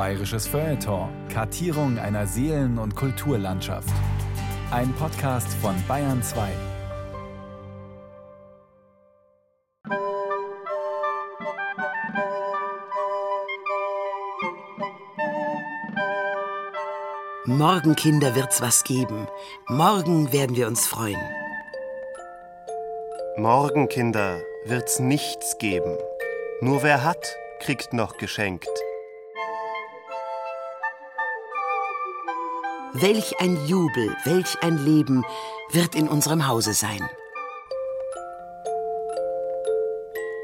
Bayerisches Feuilleton. Kartierung einer Seelen- und Kulturlandschaft. Ein Podcast von Bayern 2. Morgen, Kinder, wird's was geben. Morgen werden wir uns freuen. Morgen, Kinder, wird's nichts geben. Nur wer hat, kriegt noch geschenkt. Welch ein Jubel, welch ein Leben wird in unserem Hause sein.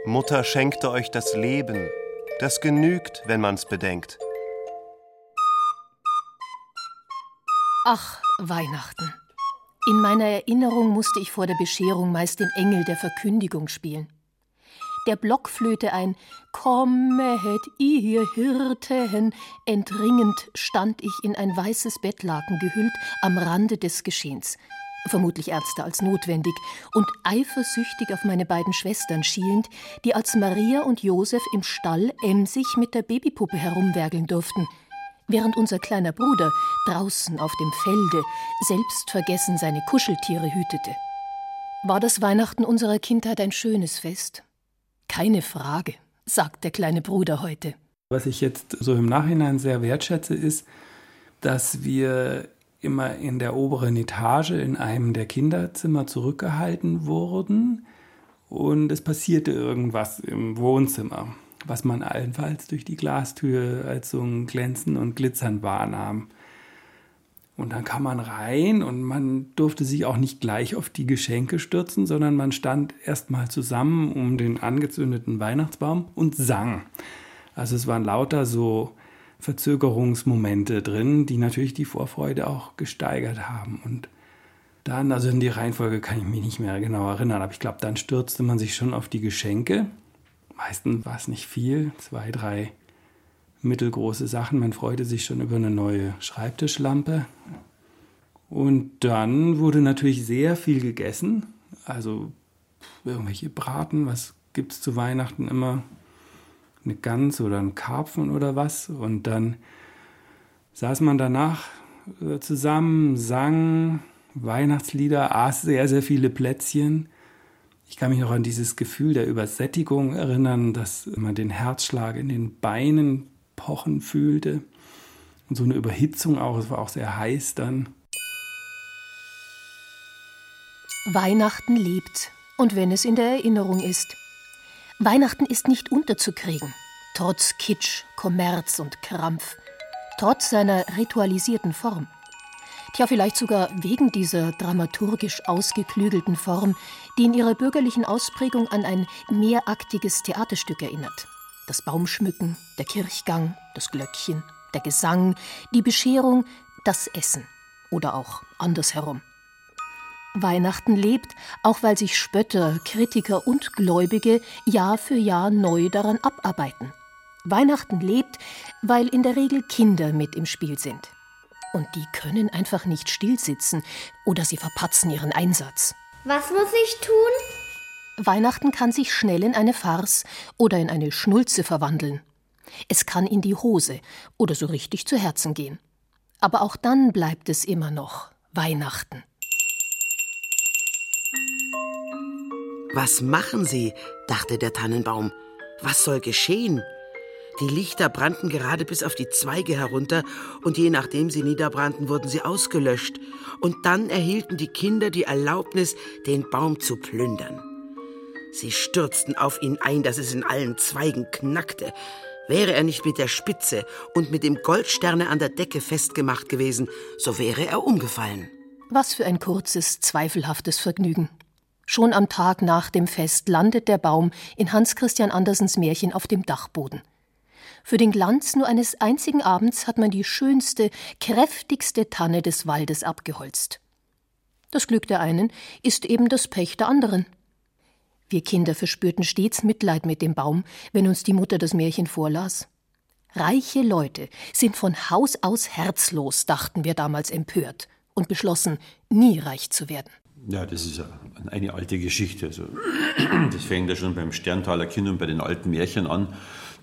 Mutter schenkte euch das Leben. Das genügt, wenn man's bedenkt. Ach, Weihnachten. In meiner Erinnerung musste ich vor der Bescherung meist den Engel der Verkündigung spielen. Der Blockflöte ein. Kommet ihr Hirten, entringend stand ich in ein weißes Bettlaken gehüllt am Rande des Geschehens, vermutlich ernster als notwendig, und eifersüchtig auf meine beiden Schwestern schielend, die als Maria und Josef im Stall emsig mit der Babypuppe herumwerkeln durften – während unser kleiner Bruder draußen auf dem Felde selbstvergessen seine Kuscheltiere hütete. War das Weihnachten unserer Kindheit ein schönes Fest? Keine Frage, sagt der kleine Bruder heute. Was ich jetzt so im Nachhinein sehr wertschätze, ist, dass wir immer in der oberen Etage in einem der Kinderzimmer zurückgehalten wurden und es passierte irgendwas im Wohnzimmer was man allenfalls durch die Glastür als so ein Glänzen und Glitzern wahrnahm. Und dann kam man rein und man durfte sich auch nicht gleich auf die Geschenke stürzen, sondern man stand erstmal zusammen um den angezündeten Weihnachtsbaum und sang. Also es waren lauter so Verzögerungsmomente drin, die natürlich die Vorfreude auch gesteigert haben. Und dann, also in die Reihenfolge kann ich mich nicht mehr genau erinnern, aber ich glaube, dann stürzte man sich schon auf die Geschenke Meistens war es nicht viel, zwei, drei mittelgroße Sachen. Man freute sich schon über eine neue Schreibtischlampe. Und dann wurde natürlich sehr viel gegessen. Also irgendwelche Braten, was gibt es zu Weihnachten immer? Eine Gans oder ein Karpfen oder was. Und dann saß man danach äh, zusammen, sang Weihnachtslieder, aß sehr, sehr viele Plätzchen. Ich kann mich noch an dieses Gefühl der Übersättigung erinnern, dass man den Herzschlag in den Beinen pochen fühlte. Und so eine Überhitzung auch, es war auch sehr heiß dann. Weihnachten lebt, und wenn es in der Erinnerung ist. Weihnachten ist nicht unterzukriegen, trotz Kitsch, Kommerz und Krampf, trotz seiner ritualisierten Form. Tja, vielleicht sogar wegen dieser dramaturgisch ausgeklügelten Form, die in ihrer bürgerlichen Ausprägung an ein mehraktiges Theaterstück erinnert. Das Baumschmücken, der Kirchgang, das Glöckchen, der Gesang, die Bescherung, das Essen oder auch andersherum. Weihnachten lebt, auch weil sich Spötter, Kritiker und Gläubige Jahr für Jahr neu daran abarbeiten. Weihnachten lebt, weil in der Regel Kinder mit im Spiel sind. Und die können einfach nicht stillsitzen oder sie verpatzen ihren Einsatz. Was muss ich tun? Weihnachten kann sich schnell in eine Farce oder in eine Schnulze verwandeln. Es kann in die Hose oder so richtig zu Herzen gehen. Aber auch dann bleibt es immer noch Weihnachten. Was machen Sie? dachte der Tannenbaum. Was soll geschehen? Die Lichter brannten gerade bis auf die Zweige herunter, und je nachdem sie niederbrannten, wurden sie ausgelöscht. Und dann erhielten die Kinder die Erlaubnis, den Baum zu plündern. Sie stürzten auf ihn ein, dass es in allen Zweigen knackte. Wäre er nicht mit der Spitze und mit dem Goldsterne an der Decke festgemacht gewesen, so wäre er umgefallen. Was für ein kurzes, zweifelhaftes Vergnügen. Schon am Tag nach dem Fest landet der Baum in Hans Christian Andersens Märchen auf dem Dachboden. Für den Glanz nur eines einzigen Abends hat man die schönste, kräftigste Tanne des Waldes abgeholzt. Das Glück der einen ist eben das Pech der anderen. Wir Kinder verspürten stets Mitleid mit dem Baum, wenn uns die Mutter das Märchen vorlas. Reiche Leute sind von Haus aus herzlos, dachten wir damals empört und beschlossen, nie reich zu werden. Ja, das ist eine alte Geschichte. Also, das fängt ja schon beim Sterntaler Kind und bei den alten Märchen an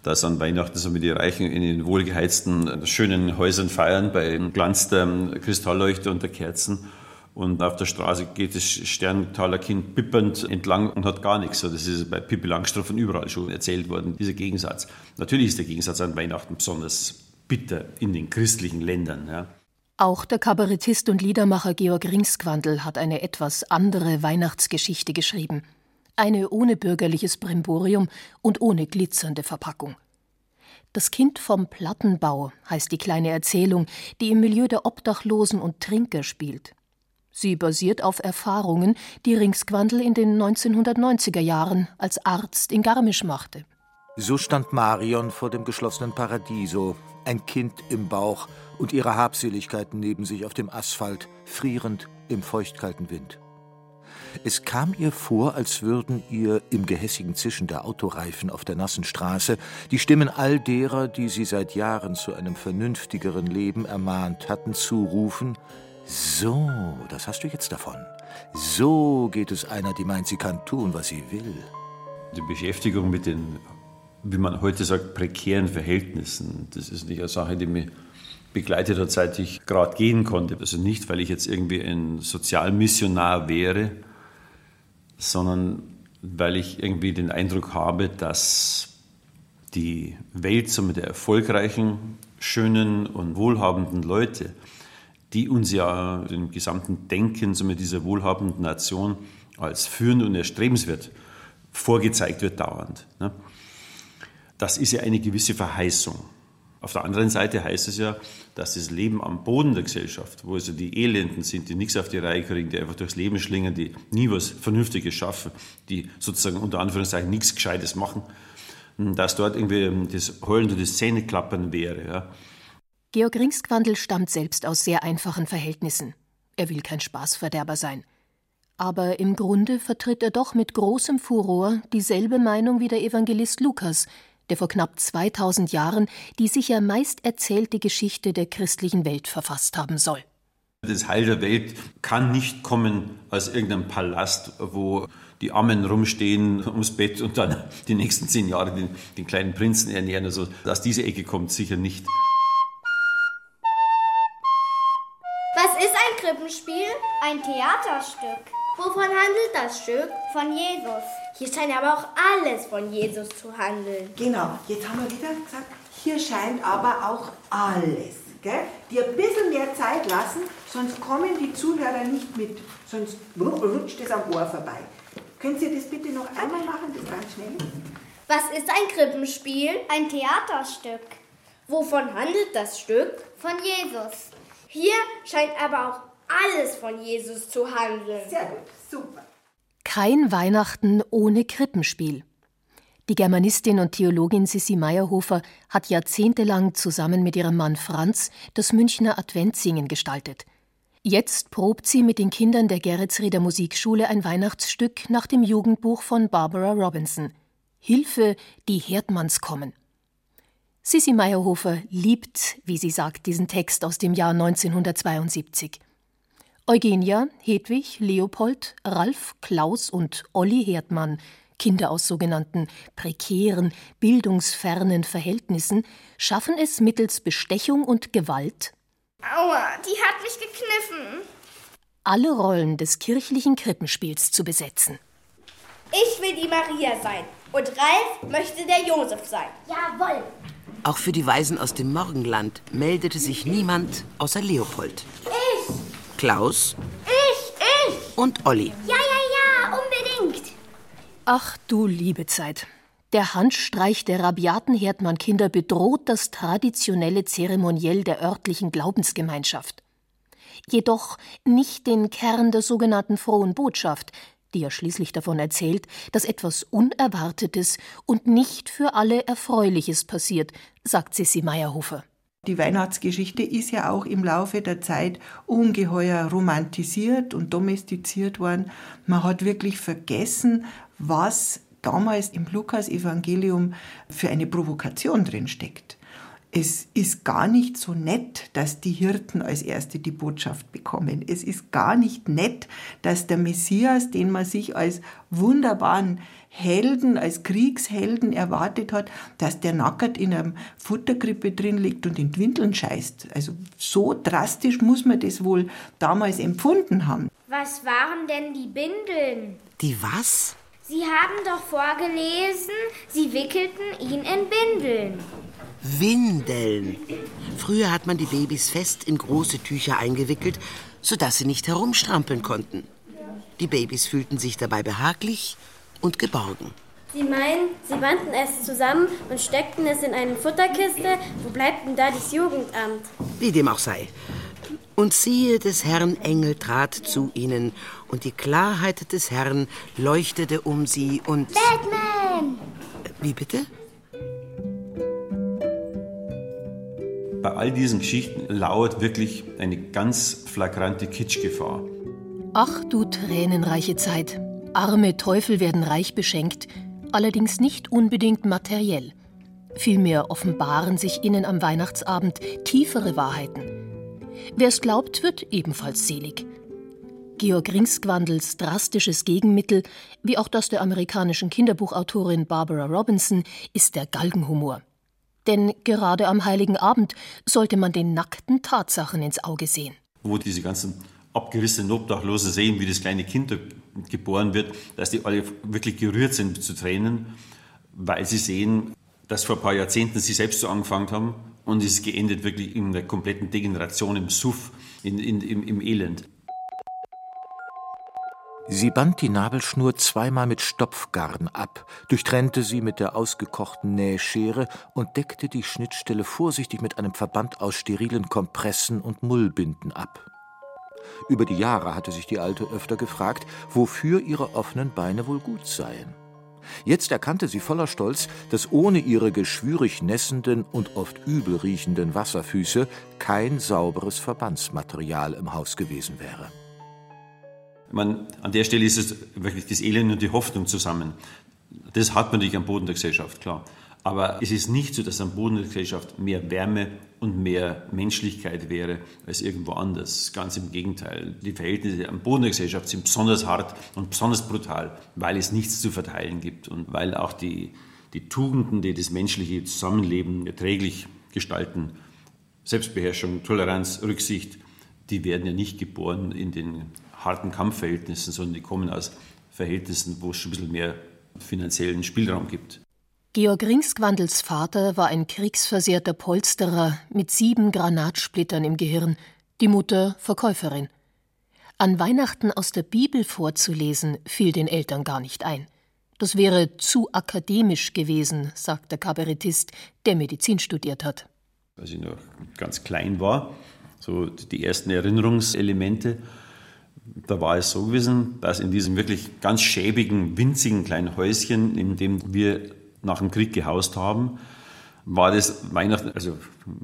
dass an Weihnachten so mit die Reichen in den wohlgeheizten, schönen Häusern feiern, bei Glanz der Kristallleuchter und der Kerzen. Und auf der Straße geht das Sterntaler Kind bippernd entlang und hat gar nichts. Das ist bei Pippi Langstrumpf und überall schon erzählt worden, dieser Gegensatz. Natürlich ist der Gegensatz an Weihnachten besonders bitter in den christlichen Ländern. Ja. Auch der Kabarettist und Liedermacher Georg Ringsquandl hat eine etwas andere Weihnachtsgeschichte geschrieben. Eine ohne bürgerliches Brimborium und ohne glitzernde Verpackung. Das Kind vom Plattenbau heißt die kleine Erzählung, die im Milieu der Obdachlosen und Trinker spielt. Sie basiert auf Erfahrungen, die Ringsquandl in den 1990er Jahren als Arzt in Garmisch machte. So stand Marion vor dem geschlossenen Paradiso, ein Kind im Bauch und ihre Habseligkeiten neben sich auf dem Asphalt, frierend im feuchtkalten Wind. Es kam ihr vor, als würden ihr im gehässigen Zischen der Autoreifen auf der nassen Straße die Stimmen all derer, die sie seit Jahren zu einem vernünftigeren Leben ermahnt hatten, zurufen, so, das hast du jetzt davon. So geht es einer, die meint, sie kann tun, was sie will. Die Beschäftigung mit den, wie man heute sagt, prekären Verhältnissen, das ist nicht eine Sache, die mich begleitet hat, seit ich gerade gehen konnte. Also nicht, weil ich jetzt irgendwie ein Sozialmissionar wäre, sondern weil ich irgendwie den Eindruck habe, dass die Welt so mit der erfolgreichen, schönen und wohlhabenden Leute die uns ja im gesamten Denken dieser wohlhabenden Nation als führend und erstrebenswert vorgezeigt wird dauernd. Ne? Das ist ja eine gewisse Verheißung. Auf der anderen Seite heißt es ja, dass das Leben am Boden der Gesellschaft, wo also die Elenden sind, die nichts auf die Reihe kriegen, die einfach durchs Leben schlingern, die nie was Vernünftiges schaffen, die sozusagen unter Anführungszeichen nichts Gescheites machen, dass dort irgendwie das Heulen und das Zähneklappern wäre. Ja. Georg Ringsquandl stammt selbst aus sehr einfachen Verhältnissen. Er will kein Spaßverderber sein. Aber im Grunde vertritt er doch mit großem Furor dieselbe Meinung wie der Evangelist Lukas, der vor knapp 2000 Jahren die sicher meist erzählte Geschichte der christlichen Welt verfasst haben soll. Das Heil der Welt kann nicht kommen aus irgendeinem Palast, wo die Armen rumstehen ums Bett und dann die nächsten zehn Jahre den, den kleinen Prinzen ernähren. Also aus dieser Ecke kommt sicher nicht. Ein Theaterstück. Wovon handelt das Stück? Von Jesus. Hier scheint aber auch alles von Jesus zu handeln. Genau, jetzt haben wir wieder gesagt, hier scheint aber auch alles. Gell? Die ein bisschen mehr Zeit lassen, sonst kommen die Zuhörer nicht mit. Sonst rutscht es am Ohr vorbei. Können Sie das bitte noch einmal machen, das ganz schnell? Was ist ein Krippenspiel? Ein Theaterstück. Wovon handelt das Stück? Von Jesus. Hier scheint aber auch alles von Jesus zu handeln. Sehr gut, super. Kein Weihnachten ohne Krippenspiel. Die Germanistin und Theologin Sissi Meyerhofer hat jahrzehntelang zusammen mit ihrem Mann Franz das Münchner Adventssingen gestaltet. Jetzt probt sie mit den Kindern der Geretsrieder Musikschule ein Weihnachtsstück nach dem Jugendbuch von Barbara Robinson. Hilfe, die Herdmanns kommen. Sissi Meyerhofer liebt, wie sie sagt, diesen Text aus dem Jahr 1972. Eugenia, Hedwig, Leopold, Ralf, Klaus und Olli Herdmann, Kinder aus sogenannten prekären, bildungsfernen Verhältnissen, schaffen es mittels Bestechung und Gewalt, Aua, die hat mich gekniffen. alle Rollen des kirchlichen Krippenspiels zu besetzen. Ich will die Maria sein und Ralf möchte der Josef sein. Jawohl. Auch für die Weisen aus dem Morgenland meldete sich niemand außer Leopold. Ich, Klaus ich, ich. und Olli. Ja, ja, ja, unbedingt. Ach du liebe Zeit. Der Handstreich der rabiaten Herdmann-Kinder bedroht das traditionelle Zeremoniell der örtlichen Glaubensgemeinschaft. Jedoch nicht den Kern der sogenannten frohen Botschaft, die ja schließlich davon erzählt, dass etwas Unerwartetes und nicht für alle Erfreuliches passiert, sagt Sissi Meyerhofer. Die Weihnachtsgeschichte ist ja auch im Laufe der Zeit ungeheuer romantisiert und domestiziert worden. Man hat wirklich vergessen, was damals im Lukas-Evangelium für eine Provokation drin steckt. Es ist gar nicht so nett, dass die Hirten als Erste die Botschaft bekommen. Es ist gar nicht nett, dass der Messias, den man sich als wunderbaren Helden, als Kriegshelden erwartet hat, dass der nackert in einem Futtergrippe drin liegt und in Windeln scheißt. Also so drastisch muss man das wohl damals empfunden haben. Was waren denn die Bindeln? Die was? Sie haben doch vorgelesen, Sie wickelten ihn in Bindeln. Windeln. Früher hat man die Babys fest in große Tücher eingewickelt, sodass sie nicht herumstrampeln konnten. Die Babys fühlten sich dabei behaglich und geborgen. Sie meinen, Sie banden es zusammen und steckten es in eine Futterkiste? Wo bleibt denn da das Jugendamt? Wie dem auch sei. Und siehe, des Herrn Engel trat zu ihnen, und die Klarheit des Herrn leuchtete um sie und... Batman! Wie bitte? Bei all diesen Geschichten lauert wirklich eine ganz flagrante Kitschgefahr. Ach du tränenreiche Zeit. Arme Teufel werden reich beschenkt, allerdings nicht unbedingt materiell. Vielmehr offenbaren sich ihnen am Weihnachtsabend tiefere Wahrheiten. Wer es glaubt, wird ebenfalls selig. Georg Ringsgwandels drastisches Gegenmittel, wie auch das der amerikanischen Kinderbuchautorin Barbara Robinson, ist der Galgenhumor. Denn gerade am Heiligen Abend sollte man den nackten Tatsachen ins Auge sehen. Wo diese ganzen abgerissenen Obdachlosen sehen, wie das kleine Kind geboren wird, dass die alle wirklich gerührt sind zu Tränen, weil sie sehen, dass vor ein paar Jahrzehnten sie selbst so angefangen haben und es ist geendet wirklich in der kompletten Degeneration, im Suff, in, in, im, im Elend. Sie band die Nabelschnur zweimal mit Stopfgarn ab, durchtrennte sie mit der ausgekochten Nähschere und deckte die Schnittstelle vorsichtig mit einem Verband aus sterilen Kompressen und Mullbinden ab. Über die Jahre hatte sich die Alte öfter gefragt, wofür ihre offenen Beine wohl gut seien. Jetzt erkannte sie voller Stolz, dass ohne ihre geschwürig nässenden und oft übel riechenden Wasserfüße kein sauberes Verbandsmaterial im Haus gewesen wäre. Man, an der Stelle ist es wirklich das Elend und die Hoffnung zusammen. Das hat man natürlich am Boden der Gesellschaft, klar. Aber es ist nicht so, dass am Boden der Gesellschaft mehr Wärme und mehr Menschlichkeit wäre als irgendwo anders. Ganz im Gegenteil. Die Verhältnisse am Boden der Gesellschaft sind besonders hart und besonders brutal, weil es nichts zu verteilen gibt und weil auch die, die Tugenden, die das menschliche Zusammenleben erträglich gestalten, Selbstbeherrschung, Toleranz, Rücksicht, die werden ja nicht geboren in den harten Kampfverhältnissen, sondern die kommen aus Verhältnissen, wo es schon ein bisschen mehr finanziellen Spielraum gibt. Georg Ringsgwandels Vater war ein kriegsversehrter Polsterer mit sieben Granatsplittern im Gehirn, die Mutter Verkäuferin. An Weihnachten aus der Bibel vorzulesen, fiel den Eltern gar nicht ein. Das wäre zu akademisch gewesen, sagt der Kabarettist, der Medizin studiert hat. Als ich noch ganz klein war, so die ersten Erinnerungselemente, da war es so gewesen, dass in diesem wirklich ganz schäbigen, winzigen kleinen Häuschen, in dem wir nach dem Krieg gehaust haben, war das Weihnachten, also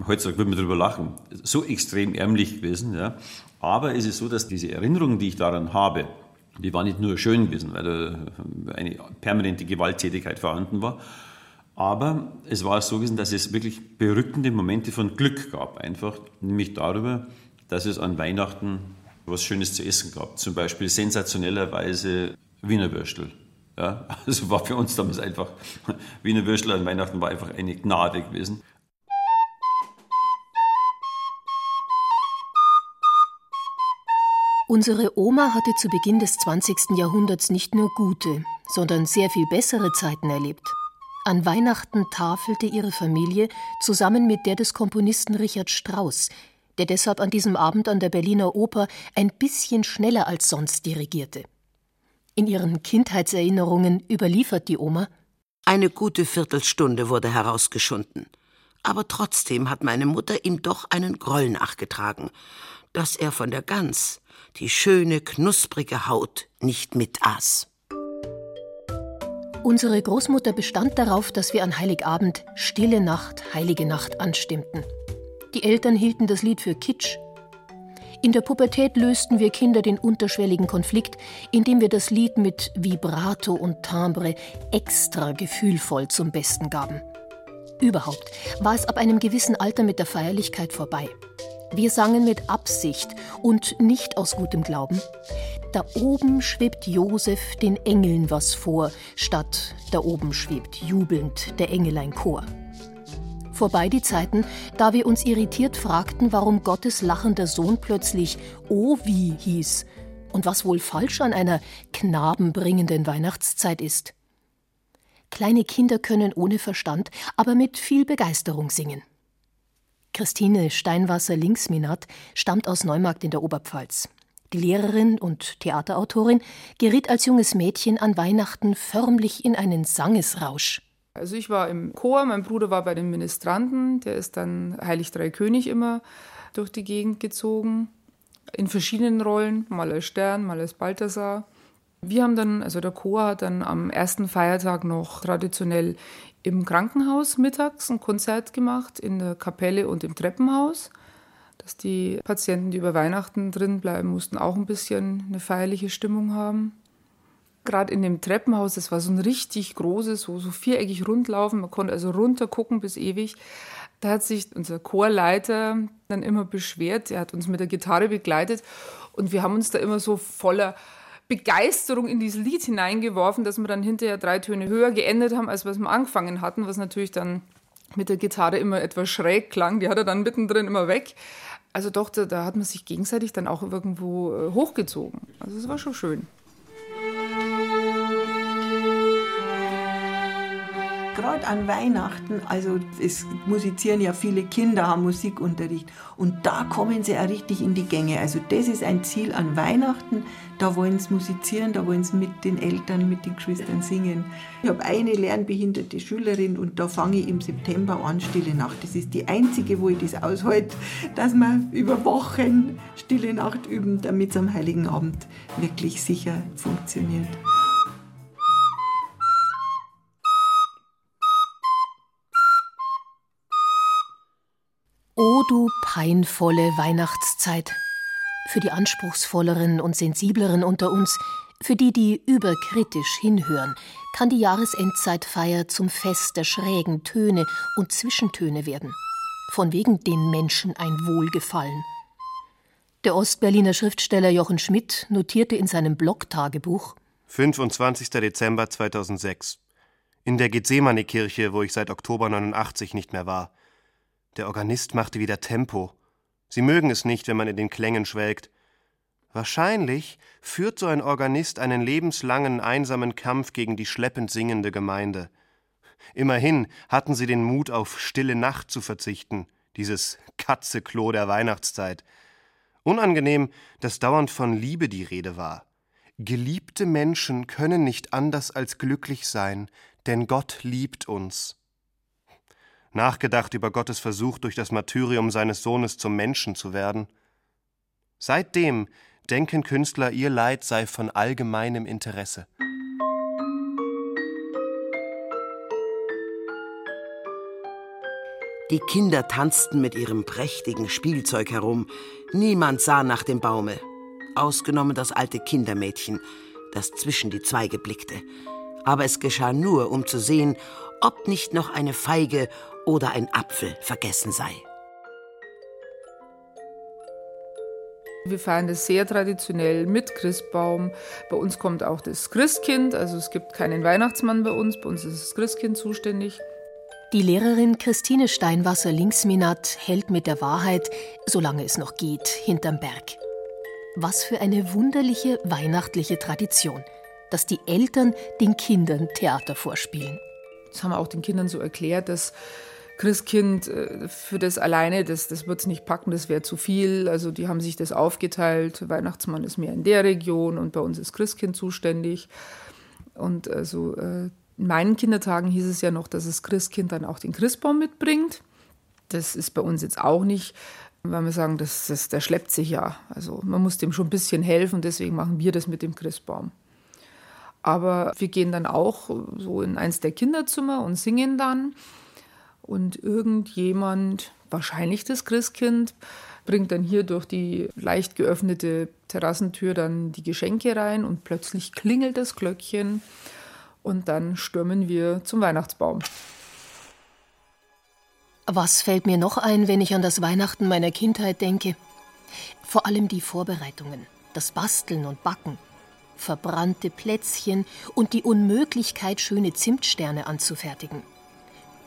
heutzutage würde man darüber lachen, so extrem ärmlich gewesen. Ja. Aber es ist so, dass diese Erinnerungen, die ich daran habe, die waren nicht nur schön gewesen, weil da eine permanente Gewalttätigkeit vorhanden war, aber es war so gewesen, dass es wirklich berückende Momente von Glück gab, einfach, nämlich darüber, dass es an Weihnachten was Schönes zu essen gab. Zum Beispiel sensationellerweise Wiener Würstel. Ja, also war für uns damals einfach, Wiener Würstel an Weihnachten war einfach eine Gnade gewesen. Unsere Oma hatte zu Beginn des 20. Jahrhunderts nicht nur gute, sondern sehr viel bessere Zeiten erlebt. An Weihnachten tafelte ihre Familie zusammen mit der des Komponisten Richard Strauss, der deshalb an diesem Abend an der Berliner Oper ein bisschen schneller als sonst dirigierte. In ihren Kindheitserinnerungen überliefert die Oma Eine gute Viertelstunde wurde herausgeschunden. Aber trotzdem hat meine Mutter ihm doch einen Groll nachgetragen, dass er von der Gans die schöne, knusprige Haut nicht mitaß. Unsere Großmutter bestand darauf, dass wir an Heiligabend Stille Nacht, Heilige Nacht anstimmten. Die Eltern hielten das Lied für Kitsch. In der Pubertät lösten wir Kinder den unterschwelligen Konflikt, indem wir das Lied mit Vibrato und Timbre extra gefühlvoll zum Besten gaben. Überhaupt war es ab einem gewissen Alter mit der Feierlichkeit vorbei. Wir sangen mit Absicht und nicht aus gutem Glauben. Da oben schwebt Josef den Engeln was vor, statt da oben schwebt jubelnd der Engelein Chor. Vorbei die Zeiten, da wir uns irritiert fragten, warum Gottes lachender Sohn plötzlich O wie hieß und was wohl falsch an einer knabenbringenden Weihnachtszeit ist. Kleine Kinder können ohne Verstand, aber mit viel Begeisterung singen. Christine Steinwasser-Linksminat stammt aus Neumarkt in der Oberpfalz. Die Lehrerin und Theaterautorin geriet als junges Mädchen an Weihnachten förmlich in einen Sangesrausch. Also ich war im Chor, mein Bruder war bei den Ministranten, der ist dann Heilig Drei König immer durch die Gegend gezogen, in verschiedenen Rollen, mal als Stern, mal als Balthasar. Wir haben dann, also der Chor hat dann am ersten Feiertag noch traditionell im Krankenhaus mittags ein Konzert gemacht, in der Kapelle und im Treppenhaus. Dass die Patienten, die über Weihnachten drin bleiben mussten, auch ein bisschen eine feierliche Stimmung haben. Gerade in dem Treppenhaus, das war so ein richtig großes, so, so viereckig rundlaufen, man konnte also runter gucken bis ewig. Da hat sich unser Chorleiter dann immer beschwert, er hat uns mit der Gitarre begleitet und wir haben uns da immer so voller Begeisterung in dieses Lied hineingeworfen, dass wir dann hinterher drei Töne höher geendet haben, als was wir angefangen hatten, was natürlich dann mit der Gitarre immer etwas schräg klang. Die hat er dann mittendrin immer weg. Also doch, da, da hat man sich gegenseitig dann auch irgendwo äh, hochgezogen. Also es war schon schön. Gerade an Weihnachten, also es musizieren ja viele Kinder, haben Musikunterricht und da kommen sie auch richtig in die Gänge. Also das ist ein Ziel an Weihnachten, da wollen sie musizieren, da wollen sie mit den Eltern, mit den Geschwistern singen. Ich habe eine lernbehinderte Schülerin und da fange ich im September an, Stille Nacht. Das ist die einzige, wo ich das aushalte, dass wir über Wochen Stille Nacht üben, damit es am Heiligen Abend wirklich sicher funktioniert. Du peinvolle Weihnachtszeit. Für die anspruchsvolleren und sensibleren unter uns, für die, die überkritisch hinhören, kann die Jahresendzeitfeier zum Fest der schrägen Töne und Zwischentöne werden. Von wegen den Menschen ein Wohlgefallen. Der Ostberliner Schriftsteller Jochen Schmidt notierte in seinem Blog-Tagebuch: 25. Dezember 2006. In der Gethsemane-Kirche, wo ich seit Oktober 89 nicht mehr war. Der Organist machte wieder Tempo. Sie mögen es nicht, wenn man in den Klängen schwelgt. Wahrscheinlich führt so ein Organist einen lebenslangen einsamen Kampf gegen die schleppend singende Gemeinde. Immerhin hatten sie den Mut, auf stille Nacht zu verzichten, dieses Katzeklo der Weihnachtszeit. Unangenehm, dass dauernd von Liebe die Rede war. Geliebte Menschen können nicht anders als glücklich sein, denn Gott liebt uns nachgedacht über Gottes Versuch, durch das Martyrium seines Sohnes zum Menschen zu werden. Seitdem denken Künstler, ihr Leid sei von allgemeinem Interesse. Die Kinder tanzten mit ihrem prächtigen Spielzeug herum. Niemand sah nach dem Baume, ausgenommen das alte Kindermädchen, das zwischen die Zweige blickte. Aber es geschah nur, um zu sehen, ob nicht noch eine Feige oder ein Apfel vergessen sei. Wir feiern das sehr traditionell mit Christbaum. Bei uns kommt auch das Christkind, also es gibt keinen Weihnachtsmann bei uns, bei uns ist das Christkind zuständig. Die Lehrerin Christine Steinwasser-Linksminat hält mit der Wahrheit, solange es noch geht, hinterm Berg. Was für eine wunderliche weihnachtliche Tradition, dass die Eltern den Kindern Theater vorspielen. Das haben wir auch den Kindern so erklärt, dass Christkind äh, für das alleine, das, das wird es nicht packen, das wäre zu viel. Also die haben sich das aufgeteilt. Weihnachtsmann ist mehr in der Region und bei uns ist Christkind zuständig. Und also äh, in meinen Kindertagen hieß es ja noch, dass das Christkind dann auch den Christbaum mitbringt. Das ist bei uns jetzt auch nicht, weil wir sagen, das, das, der schleppt sich ja. Also man muss dem schon ein bisschen helfen, deswegen machen wir das mit dem Christbaum. Aber wir gehen dann auch so in eins der Kinderzimmer und singen dann. Und irgendjemand, wahrscheinlich das Christkind, bringt dann hier durch die leicht geöffnete Terrassentür dann die Geschenke rein und plötzlich klingelt das Glöckchen und dann stürmen wir zum Weihnachtsbaum. Was fällt mir noch ein, wenn ich an das Weihnachten meiner Kindheit denke? Vor allem die Vorbereitungen, das Basteln und Backen, verbrannte Plätzchen und die Unmöglichkeit, schöne Zimtsterne anzufertigen.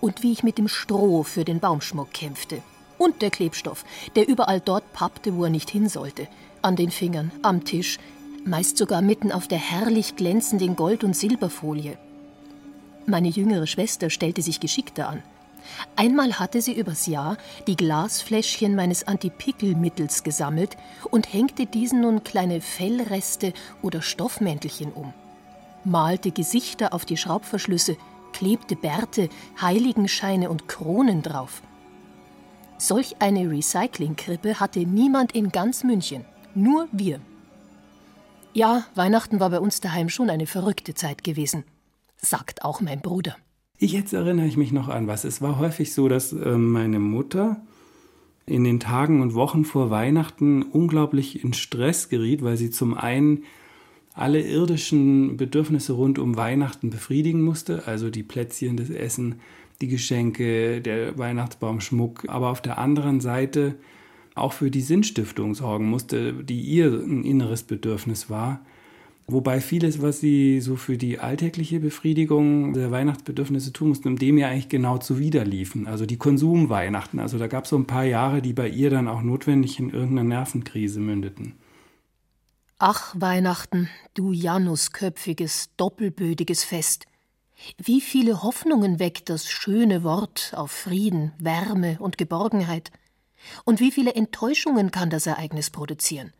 Und wie ich mit dem Stroh für den Baumschmuck kämpfte. Und der Klebstoff, der überall dort pappte, wo er nicht hin sollte. An den Fingern, am Tisch, meist sogar mitten auf der herrlich glänzenden Gold- und Silberfolie. Meine jüngere Schwester stellte sich geschickter an. Einmal hatte sie übers Jahr die Glasfläschchen meines Antipickelmittels gesammelt und hängte diesen nun kleine Fellreste oder Stoffmäntelchen um. Malte Gesichter auf die Schraubverschlüsse, klebte Bärte, Heiligenscheine und Kronen drauf. Solch eine Recyclingkrippe hatte niemand in ganz München, nur wir. Ja, Weihnachten war bei uns daheim schon eine verrückte Zeit gewesen, sagt auch mein Bruder. Jetzt erinnere ich mich noch an was. Es war häufig so, dass äh, meine Mutter in den Tagen und Wochen vor Weihnachten unglaublich in Stress geriet, weil sie zum einen alle irdischen Bedürfnisse rund um Weihnachten befriedigen musste, also die Plätzchen, das Essen, die Geschenke, der Weihnachtsbaumschmuck, aber auf der anderen Seite auch für die Sinnstiftung sorgen musste, die ihr ein inneres Bedürfnis war. Wobei vieles, was sie so für die alltägliche Befriedigung der Weihnachtsbedürfnisse tun mussten, dem ja eigentlich genau zuwiderliefen. Also die Konsumweihnachten. Also da gab es so ein paar Jahre, die bei ihr dann auch notwendig in irgendeiner Nervenkrise mündeten. Ach, Weihnachten, du Janusköpfiges, doppelbödiges Fest. Wie viele Hoffnungen weckt das schöne Wort auf Frieden, Wärme und Geborgenheit. Und wie viele Enttäuschungen kann das Ereignis produzieren?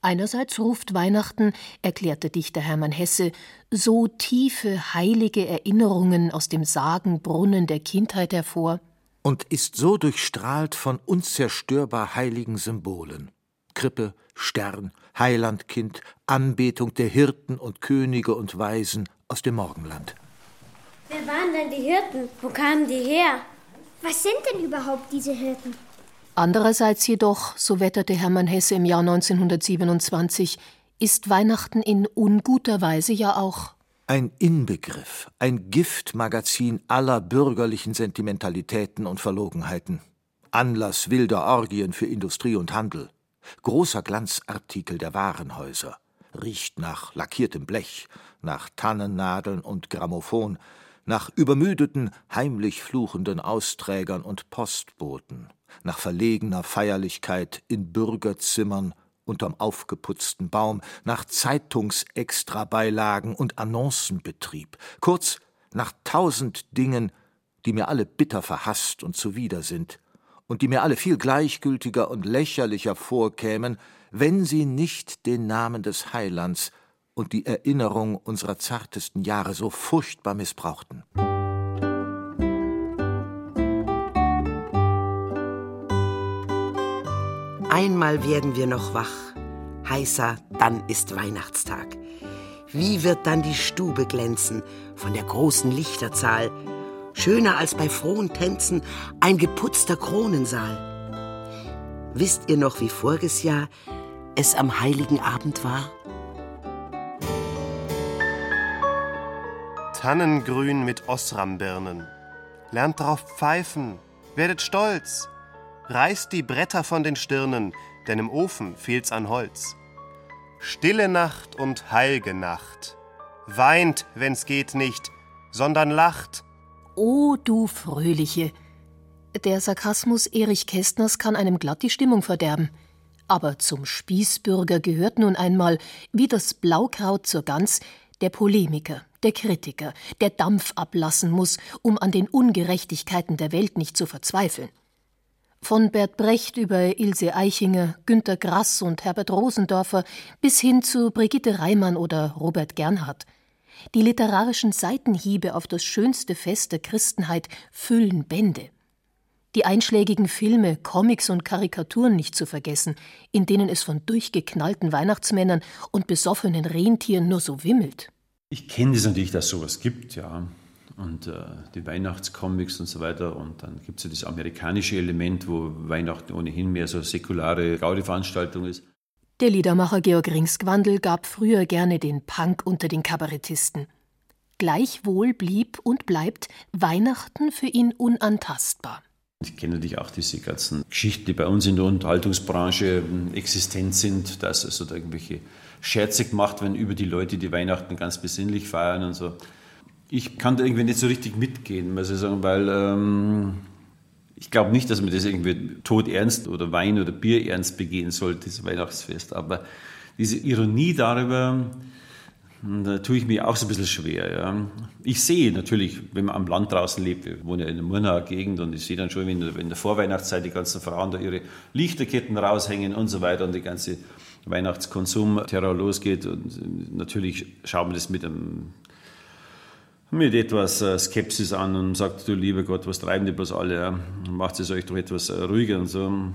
Einerseits ruft Weihnachten, erklärt der Dichter Hermann Hesse, so tiefe, heilige Erinnerungen aus dem Sagenbrunnen der Kindheit hervor. Und ist so durchstrahlt von unzerstörbar heiligen Symbolen. Krippe, Stern, Heilandkind, Anbetung der Hirten und Könige und Weisen aus dem Morgenland. Wer waren denn die Hirten? Wo kamen die her? Was sind denn überhaupt diese Hirten? Andererseits jedoch, so wetterte Hermann Hesse im Jahr 1927, ist Weihnachten in unguter Weise ja auch ein Inbegriff, ein Giftmagazin aller bürgerlichen Sentimentalitäten und Verlogenheiten. Anlass wilder Orgien für Industrie und Handel. Großer Glanzartikel der Warenhäuser. Riecht nach lackiertem Blech, nach Tannennadeln und Grammophon, nach übermüdeten, heimlich fluchenden Austrägern und Postboten nach verlegener Feierlichkeit in Bürgerzimmern unterm aufgeputzten Baum, nach Zeitungsextrabeilagen und Annoncenbetrieb, kurz nach tausend Dingen, die mir alle bitter verhasst und zuwider sind, und die mir alle viel gleichgültiger und lächerlicher vorkämen, wenn sie nicht den Namen des Heilands und die Erinnerung unserer zartesten Jahre so furchtbar missbrauchten. Einmal werden wir noch wach. Heißer, dann ist Weihnachtstag. Wie wird dann die Stube glänzen von der großen Lichterzahl? Schöner als bei frohen Tänzen ein geputzter Kronensaal. Wisst ihr noch, wie voriges Jahr es am heiligen Abend war? Tannengrün mit Osrambirnen. Lernt drauf pfeifen, werdet stolz, reißt die Bretter von den Stirnen, denn im Ofen fehlt's an Holz. Stille Nacht und heilge Nacht. Weint, wenn's geht nicht, sondern lacht. O du Fröhliche! Der Sarkasmus Erich Kästners kann einem glatt die Stimmung verderben. Aber zum Spießbürger gehört nun einmal, wie das Blaukraut zur Gans, der Polemiker, der Kritiker, der Dampf ablassen muss, um an den Ungerechtigkeiten der Welt nicht zu verzweifeln. Von Bert Brecht über Ilse Eichinger, Günter Grass und Herbert Rosendorfer bis hin zu Brigitte Reimann oder Robert Gernhardt. Die literarischen Seitenhiebe auf das schönste Fest der Christenheit füllen Bände. Die einschlägigen Filme, Comics und Karikaturen nicht zu vergessen, in denen es von durchgeknallten Weihnachtsmännern und besoffenen Rentieren nur so wimmelt. Ich kenne das natürlich, dass sowas gibt, ja und äh, die Weihnachtscomics und so weiter. Und dann gibt es ja das amerikanische Element, wo Weihnachten ohnehin mehr so säkulare Gaudi-Veranstaltung ist. Der Liedermacher Georg Ringsgwandl gab früher gerne den Punk unter den Kabarettisten. Gleichwohl blieb und bleibt Weihnachten für ihn unantastbar. Ich kenne natürlich auch diese ganzen Geschichten, die bei uns in der Unterhaltungsbranche ähm, existent sind, dass also da irgendwelche Scherze gemacht werden über die Leute, die Weihnachten ganz besinnlich feiern und so. Ich kann da irgendwie nicht so richtig mitgehen, muss ich sagen, weil ähm, ich glaube nicht, dass man das irgendwie todernst oder Wein- oder Bierernst begehen sollte, dieses Weihnachtsfest. Aber diese Ironie darüber, hm, da tue ich mir auch so ein bisschen schwer. Ja. Ich sehe natürlich, wenn man am Land draußen lebt, wir wohnen ja in der Murnauer Gegend und ich sehe dann schon, wenn in der Vorweihnachtszeit die ganzen Frauen da ihre Lichterketten raushängen und so weiter und die ganze Weihnachtskonsum-Terror losgeht. Und natürlich schauen wir das mit einem mit etwas äh, Skepsis an und sagt, du lieber Gott, was treiben die bloß alle? Macht es euch doch etwas äh, ruhiger und so.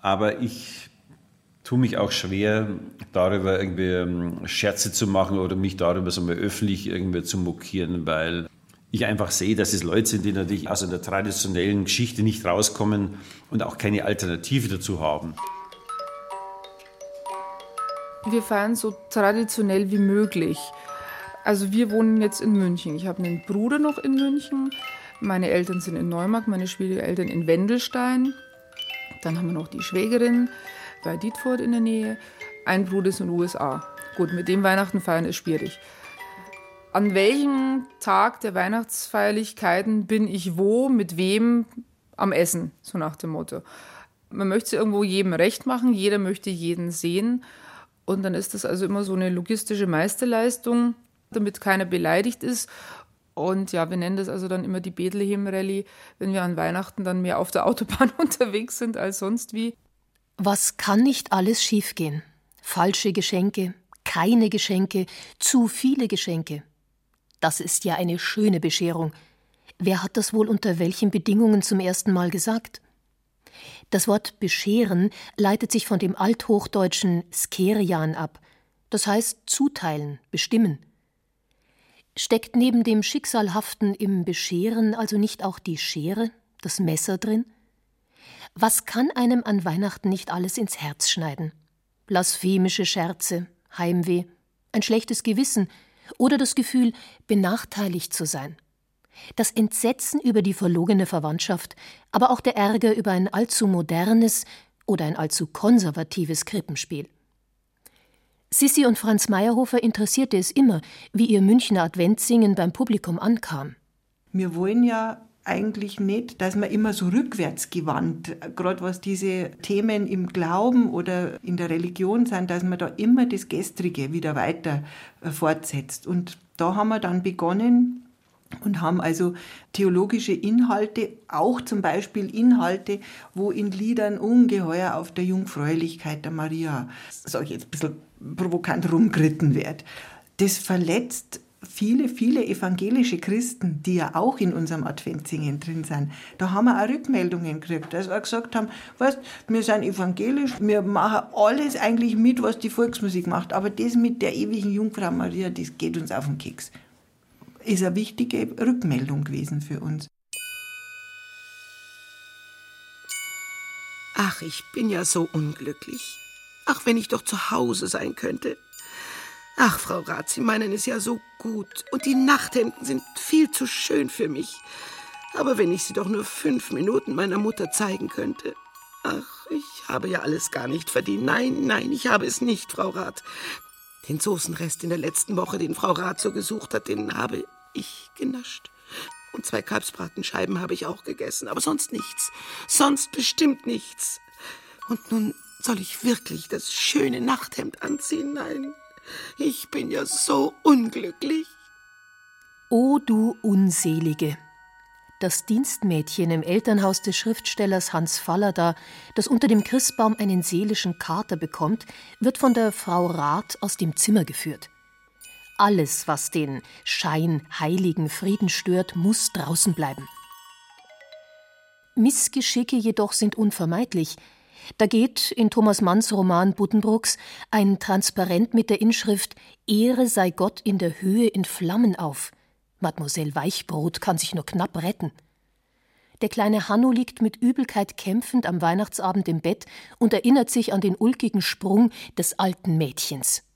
Aber ich tue mich auch schwer, darüber irgendwie ähm, Scherze zu machen oder mich darüber so mal öffentlich irgendwie zu mokieren, weil ich einfach sehe, dass es Leute sind, die natürlich aus einer traditionellen Geschichte nicht rauskommen und auch keine Alternative dazu haben. Wir feiern so traditionell wie möglich. Also wir wohnen jetzt in München. Ich habe einen Bruder noch in München. Meine Eltern sind in Neumarkt, meine Schwiegereltern in Wendelstein. Dann haben wir noch die Schwägerin bei Dietfurt in der Nähe. Ein Bruder ist in den USA. Gut, mit dem Weihnachten feiern ist schwierig. An welchem Tag der Weihnachtsfeierlichkeiten bin ich wo, mit wem am Essen, so nach dem Motto. Man möchte irgendwo jedem recht machen, jeder möchte jeden sehen. Und dann ist das also immer so eine logistische Meisterleistung, damit keiner beleidigt ist. Und ja, wir nennen das also dann immer die Bethlehem Rallye, wenn wir an Weihnachten dann mehr auf der Autobahn unterwegs sind als sonst wie. Was kann nicht alles schiefgehen? Falsche Geschenke, keine Geschenke, zu viele Geschenke. Das ist ja eine schöne Bescherung. Wer hat das wohl unter welchen Bedingungen zum ersten Mal gesagt? Das Wort bescheren leitet sich von dem althochdeutschen skerian ab, das heißt zuteilen, bestimmen. Steckt neben dem Schicksalhaften im Bescheren also nicht auch die Schere, das Messer drin? Was kann einem an Weihnachten nicht alles ins Herz schneiden? Blasphemische Scherze, Heimweh, ein schlechtes Gewissen oder das Gefühl, benachteiligt zu sein. Das Entsetzen über die verlogene Verwandtschaft, aber auch der Ärger über ein allzu modernes oder ein allzu konservatives Krippenspiel. Sissi und Franz Meyerhofer interessierte es immer, wie ihr Münchner Adventssingen beim Publikum ankam. Wir wollen ja eigentlich nicht, dass man immer so rückwärts gewandt, gerade was diese Themen im Glauben oder in der Religion sind, dass man da immer das Gestrige wieder weiter äh, fortsetzt. Und da haben wir dann begonnen, und haben also theologische Inhalte, auch zum Beispiel Inhalte, wo in Liedern ungeheuer auf der Jungfräulichkeit der Maria, sage ich jetzt ein bisschen provokant rumgeritten wird. Das verletzt viele, viele evangelische Christen, die ja auch in unserem Adventssingen drin sind, da haben wir auch Rückmeldungen gekriegt, dass wir gesagt haben, weißt, wir sind evangelisch, wir machen alles eigentlich mit, was die Volksmusik macht, aber das mit der ewigen Jungfrau Maria, das geht uns auf den Keks. Ist eine wichtige Rückmeldung gewesen für uns. Ach, ich bin ja so unglücklich. Ach, wenn ich doch zu Hause sein könnte. Ach, Frau Rath, Sie meinen es ja so gut. Und die Nachthemden sind viel zu schön für mich. Aber wenn ich sie doch nur fünf Minuten meiner Mutter zeigen könnte. Ach, ich habe ja alles gar nicht verdient. Nein, nein, ich habe es nicht, Frau Rath. Den Soßenrest in der letzten Woche, den Frau Rath so gesucht hat, den habe ich genascht. Und zwei Kalbsbratenscheiben habe ich auch gegessen. Aber sonst nichts. Sonst bestimmt nichts. Und nun soll ich wirklich das schöne Nachthemd anziehen? Nein, ich bin ja so unglücklich. O du Unselige! Das Dienstmädchen im Elternhaus des Schriftstellers Hans Fallada, das unter dem Christbaum einen seelischen Kater bekommt, wird von der Frau Rath aus dem Zimmer geführt. Alles, was den Schein heiligen Frieden stört, muss draußen bleiben. Missgeschicke jedoch sind unvermeidlich, da geht in Thomas Manns Roman Buddenbrooks ein Transparent mit der Inschrift Ehre sei Gott in der Höhe in Flammen auf. Mademoiselle Weichbrot kann sich nur knapp retten. Der kleine Hanno liegt mit Übelkeit kämpfend am Weihnachtsabend im Bett und erinnert sich an den ulkigen Sprung des alten Mädchens.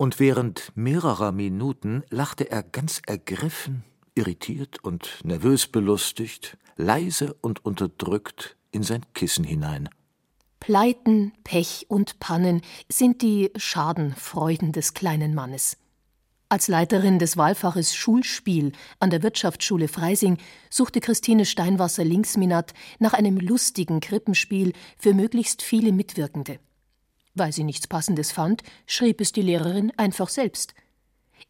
Und während mehrerer Minuten lachte er ganz ergriffen irritiert und nervös belustigt, leise und unterdrückt in sein Kissen hinein. Pleiten, Pech und Pannen sind die Schadenfreuden des kleinen Mannes. Als Leiterin des Wahlfaches Schulspiel an der Wirtschaftsschule Freising suchte Christine Steinwasser-Linksminat nach einem lustigen Krippenspiel für möglichst viele Mitwirkende. Weil sie nichts Passendes fand, schrieb es die Lehrerin einfach selbst.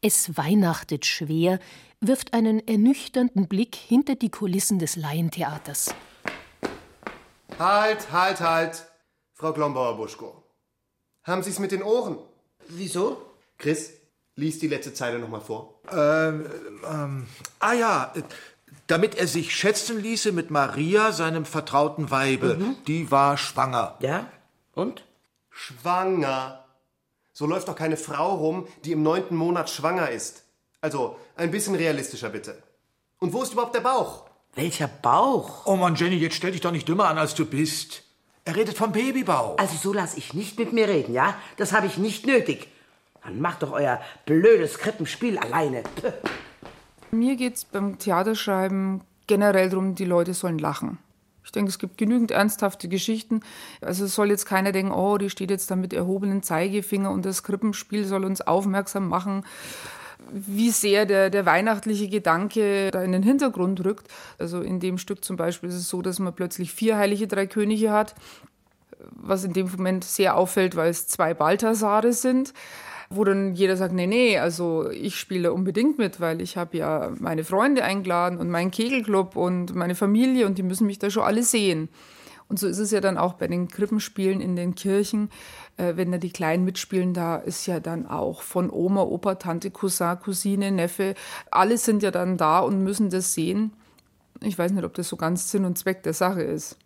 Es weihnachtet schwer, wirft einen ernüchternden Blick hinter die Kulissen des Laientheaters. Halt, halt, halt, Frau Glombauer-Buschko. Haben Sie's mit den Ohren? Wieso? Chris, Lies die letzte Zeile noch mal vor. Ähm, ähm, ah ja, damit er sich schätzen ließe mit Maria, seinem vertrauten Weibe. Mhm. Die war schwanger. Ja? Und? Schwanger. So läuft doch keine Frau rum, die im neunten Monat schwanger ist. Also, ein bisschen realistischer bitte. Und wo ist überhaupt der Bauch? Welcher Bauch? Oh Mann, Jenny, jetzt stell dich doch nicht dümmer an, als du bist. Er redet vom Babybauch. Also so lass ich nicht mit mir reden, ja? Das habe ich nicht nötig. Dann macht doch euer blödes Krippenspiel alleine. Mir geht es beim Theaterschreiben generell darum, die Leute sollen lachen. Ich denke, es gibt genügend ernsthafte Geschichten. Also es soll jetzt keiner denken, oh, die steht jetzt da mit erhobenen Zeigefinger und das Krippenspiel soll uns aufmerksam machen, wie sehr der, der weihnachtliche Gedanke da in den Hintergrund rückt. Also in dem Stück zum Beispiel ist es so, dass man plötzlich vier heilige drei Könige hat, was in dem Moment sehr auffällt, weil es zwei Balthasare sind wo dann jeder sagt, nee, nee, also ich spiele unbedingt mit, weil ich habe ja meine Freunde eingeladen und meinen Kegelclub und meine Familie und die müssen mich da schon alle sehen. Und so ist es ja dann auch bei den Krippenspielen in den Kirchen. Äh, wenn da die Kleinen mitspielen, da ist ja dann auch von Oma, Opa, Tante, Cousin, Cousine, Neffe, alle sind ja dann da und müssen das sehen. Ich weiß nicht, ob das so ganz Sinn und Zweck der Sache ist.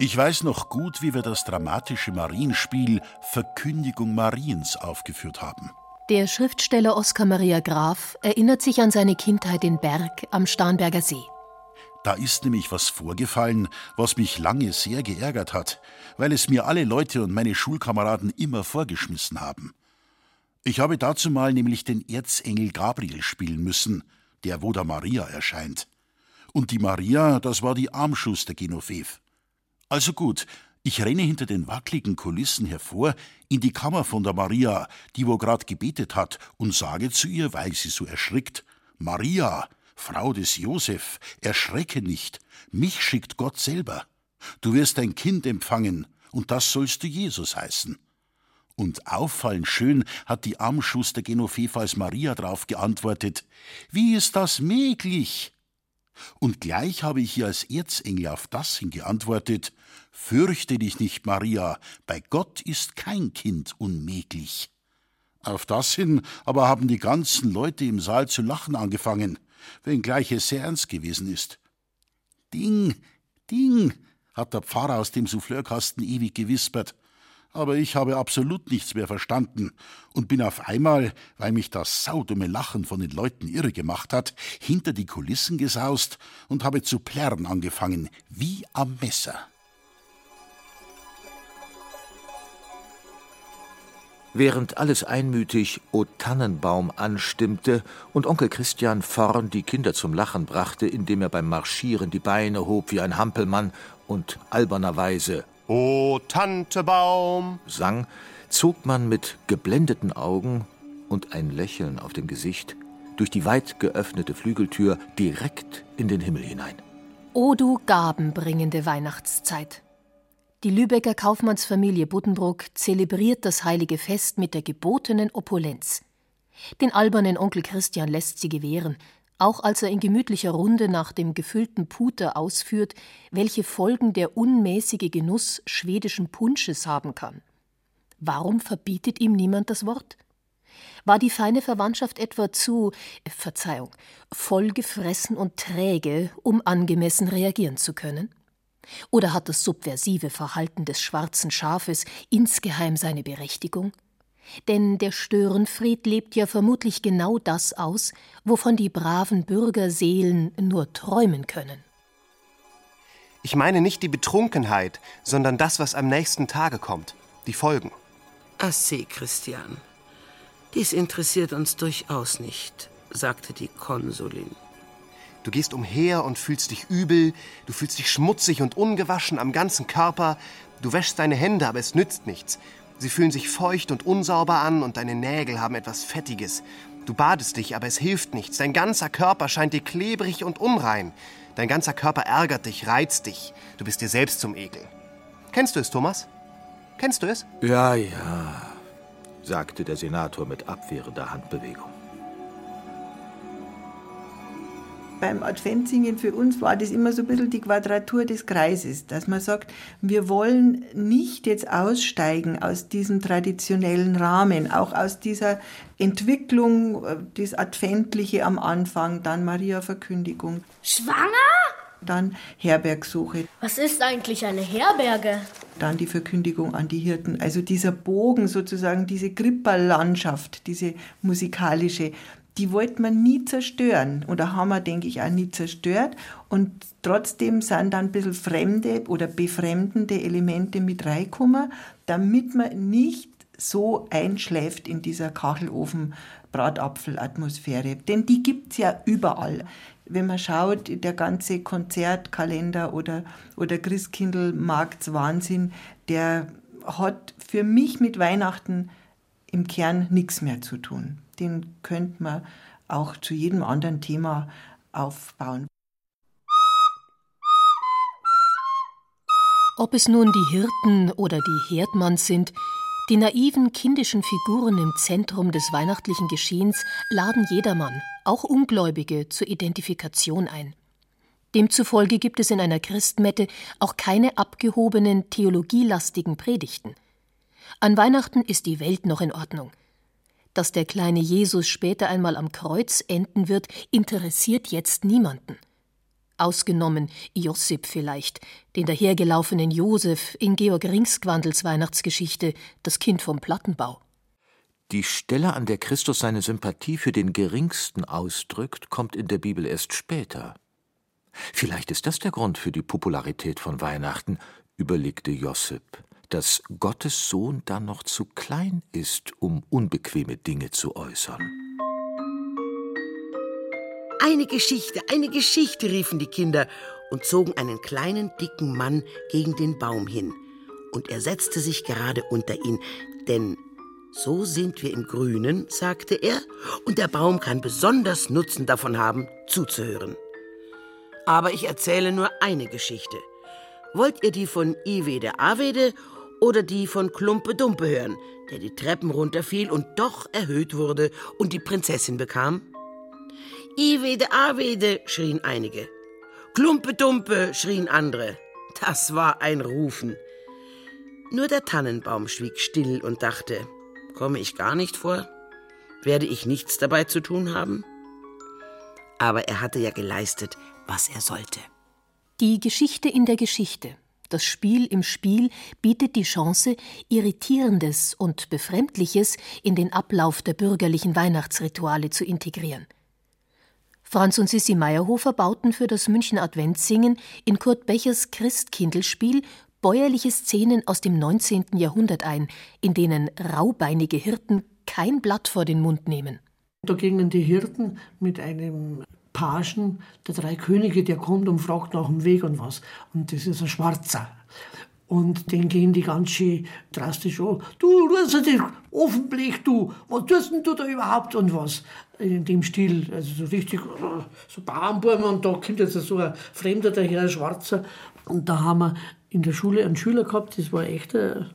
Ich weiß noch gut, wie wir das dramatische Marienspiel Verkündigung Mariens aufgeführt haben. Der Schriftsteller Oskar Maria Graf erinnert sich an seine Kindheit in Berg am Starnberger See. Da ist nämlich was vorgefallen, was mich lange sehr geärgert hat, weil es mir alle Leute und meine Schulkameraden immer vorgeschmissen haben. Ich habe dazu mal nämlich den Erzengel Gabriel spielen müssen, der wo der Maria erscheint. Und die Maria, das war die Armschuster Genoveve. Also gut, ich renne hinter den wackligen Kulissen hervor in die Kammer von der Maria, die wo grad gebetet hat, und sage zu ihr, weil sie so erschrickt: Maria, Frau des Josef, erschrecke nicht, mich schickt Gott selber. Du wirst ein Kind empfangen, und das sollst du Jesus heißen. Und auffallend schön hat die Armschuster Genoveva als Maria drauf geantwortet: Wie ist das möglich? Und gleich habe ich ihr als Erzengel auf das hingeantwortet: Fürchte dich nicht, Maria, bei Gott ist kein Kind unmöglich. Auf das hin aber haben die ganzen Leute im Saal zu lachen angefangen, wenngleich es sehr ernst gewesen ist. Ding, Ding, hat der Pfarrer aus dem Souffleurkasten ewig gewispert aber ich habe absolut nichts mehr verstanden und bin auf einmal, weil mich das saudumme Lachen von den Leuten irre gemacht hat, hinter die Kulissen gesaust und habe zu plärren angefangen, wie am Messer. Während alles einmütig O Tannenbaum anstimmte und Onkel Christian vorn die Kinder zum Lachen brachte, indem er beim Marschieren die Beine hob wie ein Hampelmann und albernerweise O Tantebaum sang, zog man mit geblendeten Augen und ein Lächeln auf dem Gesicht durch die weit geöffnete Flügeltür direkt in den Himmel hinein. O du gabenbringende Weihnachtszeit! Die Lübecker Kaufmannsfamilie Buddenbrook zelebriert das heilige Fest mit der gebotenen Opulenz. Den albernen Onkel Christian lässt sie gewähren, auch als er in gemütlicher Runde nach dem gefüllten Puter ausführt, welche Folgen der unmäßige Genuss schwedischen Punsches haben kann. Warum verbietet ihm niemand das Wort? War die feine Verwandtschaft etwa zu, äh, Verzeihung, vollgefressen und träge, um angemessen reagieren zu können? Oder hat das subversive Verhalten des schwarzen Schafes insgeheim seine Berechtigung? Denn der Störenfried lebt ja vermutlich genau das aus, wovon die braven Bürgerseelen nur träumen können. Ich meine nicht die Betrunkenheit, sondern das, was am nächsten Tage kommt, die Folgen. Ach, seh, Christian. Dies interessiert uns durchaus nicht, sagte die Konsulin. Du gehst umher und fühlst dich übel, du fühlst dich schmutzig und ungewaschen am ganzen Körper, du wäschst deine Hände, aber es nützt nichts. Sie fühlen sich feucht und unsauber an und deine Nägel haben etwas Fettiges. Du badest dich, aber es hilft nichts. Dein ganzer Körper scheint dir klebrig und unrein. Dein ganzer Körper ärgert dich, reizt dich. Du bist dir selbst zum Ekel. Kennst du es, Thomas? Kennst du es? Ja, ja, sagte der Senator mit abwehrender Handbewegung. Beim Adventsingen für uns war das immer so ein bisschen die Quadratur des Kreises, dass man sagt, wir wollen nicht jetzt aussteigen aus diesem traditionellen Rahmen, auch aus dieser Entwicklung, äh, das Adventliche am Anfang, dann Maria-Verkündigung. Schwanger? Dann Herbergsuche. Was ist eigentlich eine Herberge? Dann die Verkündigung an die Hirten. Also dieser Bogen sozusagen, diese Kripperlandschaft, diese musikalische, die wollte man nie zerstören. Oder haben wir, denke ich, auch nie zerstört. Und trotzdem sind dann ein bisschen fremde oder befremdende Elemente mit reingekommen, damit man nicht so einschläft in dieser Kachelofen-Bratapfel-Atmosphäre. Denn die gibt es ja überall. Wenn man schaut, der ganze Konzertkalender oder, oder Christkindl-Marktswahnsinn, der hat für mich mit Weihnachten im Kern nichts mehr zu tun den könnte man auch zu jedem anderen Thema aufbauen. Ob es nun die Hirten oder die Herdmanns sind, die naiven kindischen Figuren im Zentrum des weihnachtlichen Geschehens laden jedermann, auch Ungläubige, zur Identifikation ein. Demzufolge gibt es in einer Christmette auch keine abgehobenen, theologielastigen Predigten. An Weihnachten ist die Welt noch in Ordnung. Dass der kleine Jesus später einmal am Kreuz enden wird, interessiert jetzt niemanden. Ausgenommen Josip vielleicht, den dahergelaufenen Josef in Georg Ringsquandels Weihnachtsgeschichte, das Kind vom Plattenbau. Die Stelle, an der Christus seine Sympathie für den Geringsten ausdrückt, kommt in der Bibel erst später. Vielleicht ist das der Grund für die Popularität von Weihnachten, überlegte Josip dass Gottes Sohn dann noch zu klein ist, um unbequeme Dinge zu äußern. Eine Geschichte, eine Geschichte, riefen die Kinder und zogen einen kleinen, dicken Mann gegen den Baum hin. Und er setzte sich gerade unter ihn, denn so sind wir im Grünen, sagte er, und der Baum kann besonders Nutzen davon haben, zuzuhören. Aber ich erzähle nur eine Geschichte. Wollt ihr die von Iwede Awede oder die von Klumpe Dumpe hören, der die Treppen runterfiel und doch erhöht wurde und die Prinzessin bekam? Iwede Awede, schrien einige. Klumpe Dumpe, schrien andere. Das war ein Rufen. Nur der Tannenbaum schwieg still und dachte, komme ich gar nicht vor? Werde ich nichts dabei zu tun haben? Aber er hatte ja geleistet, was er sollte. Die Geschichte in der Geschichte das Spiel im Spiel bietet die Chance, Irritierendes und Befremdliches in den Ablauf der bürgerlichen Weihnachtsrituale zu integrieren. Franz und Sissi Meyerhofer bauten für das München Adventssingen in Kurt Bechers Christkindlspiel bäuerliche Szenen aus dem 19. Jahrhundert ein, in denen raubeinige Hirten kein Blatt vor den Mund nehmen. Da gingen die Hirten mit einem Pagen der drei Könige, der kommt und fragt nach dem Weg und was. Und das ist ein Schwarzer. Und den gehen die ganz schön drastisch an. Du, du hast den du, was tust denn du da überhaupt und was? In dem Stil, also so richtig, so Bauernburm und da kommt jetzt so ein Fremder daher, ein Schwarzer. Und da haben wir in der Schule einen Schüler gehabt, das war echt ein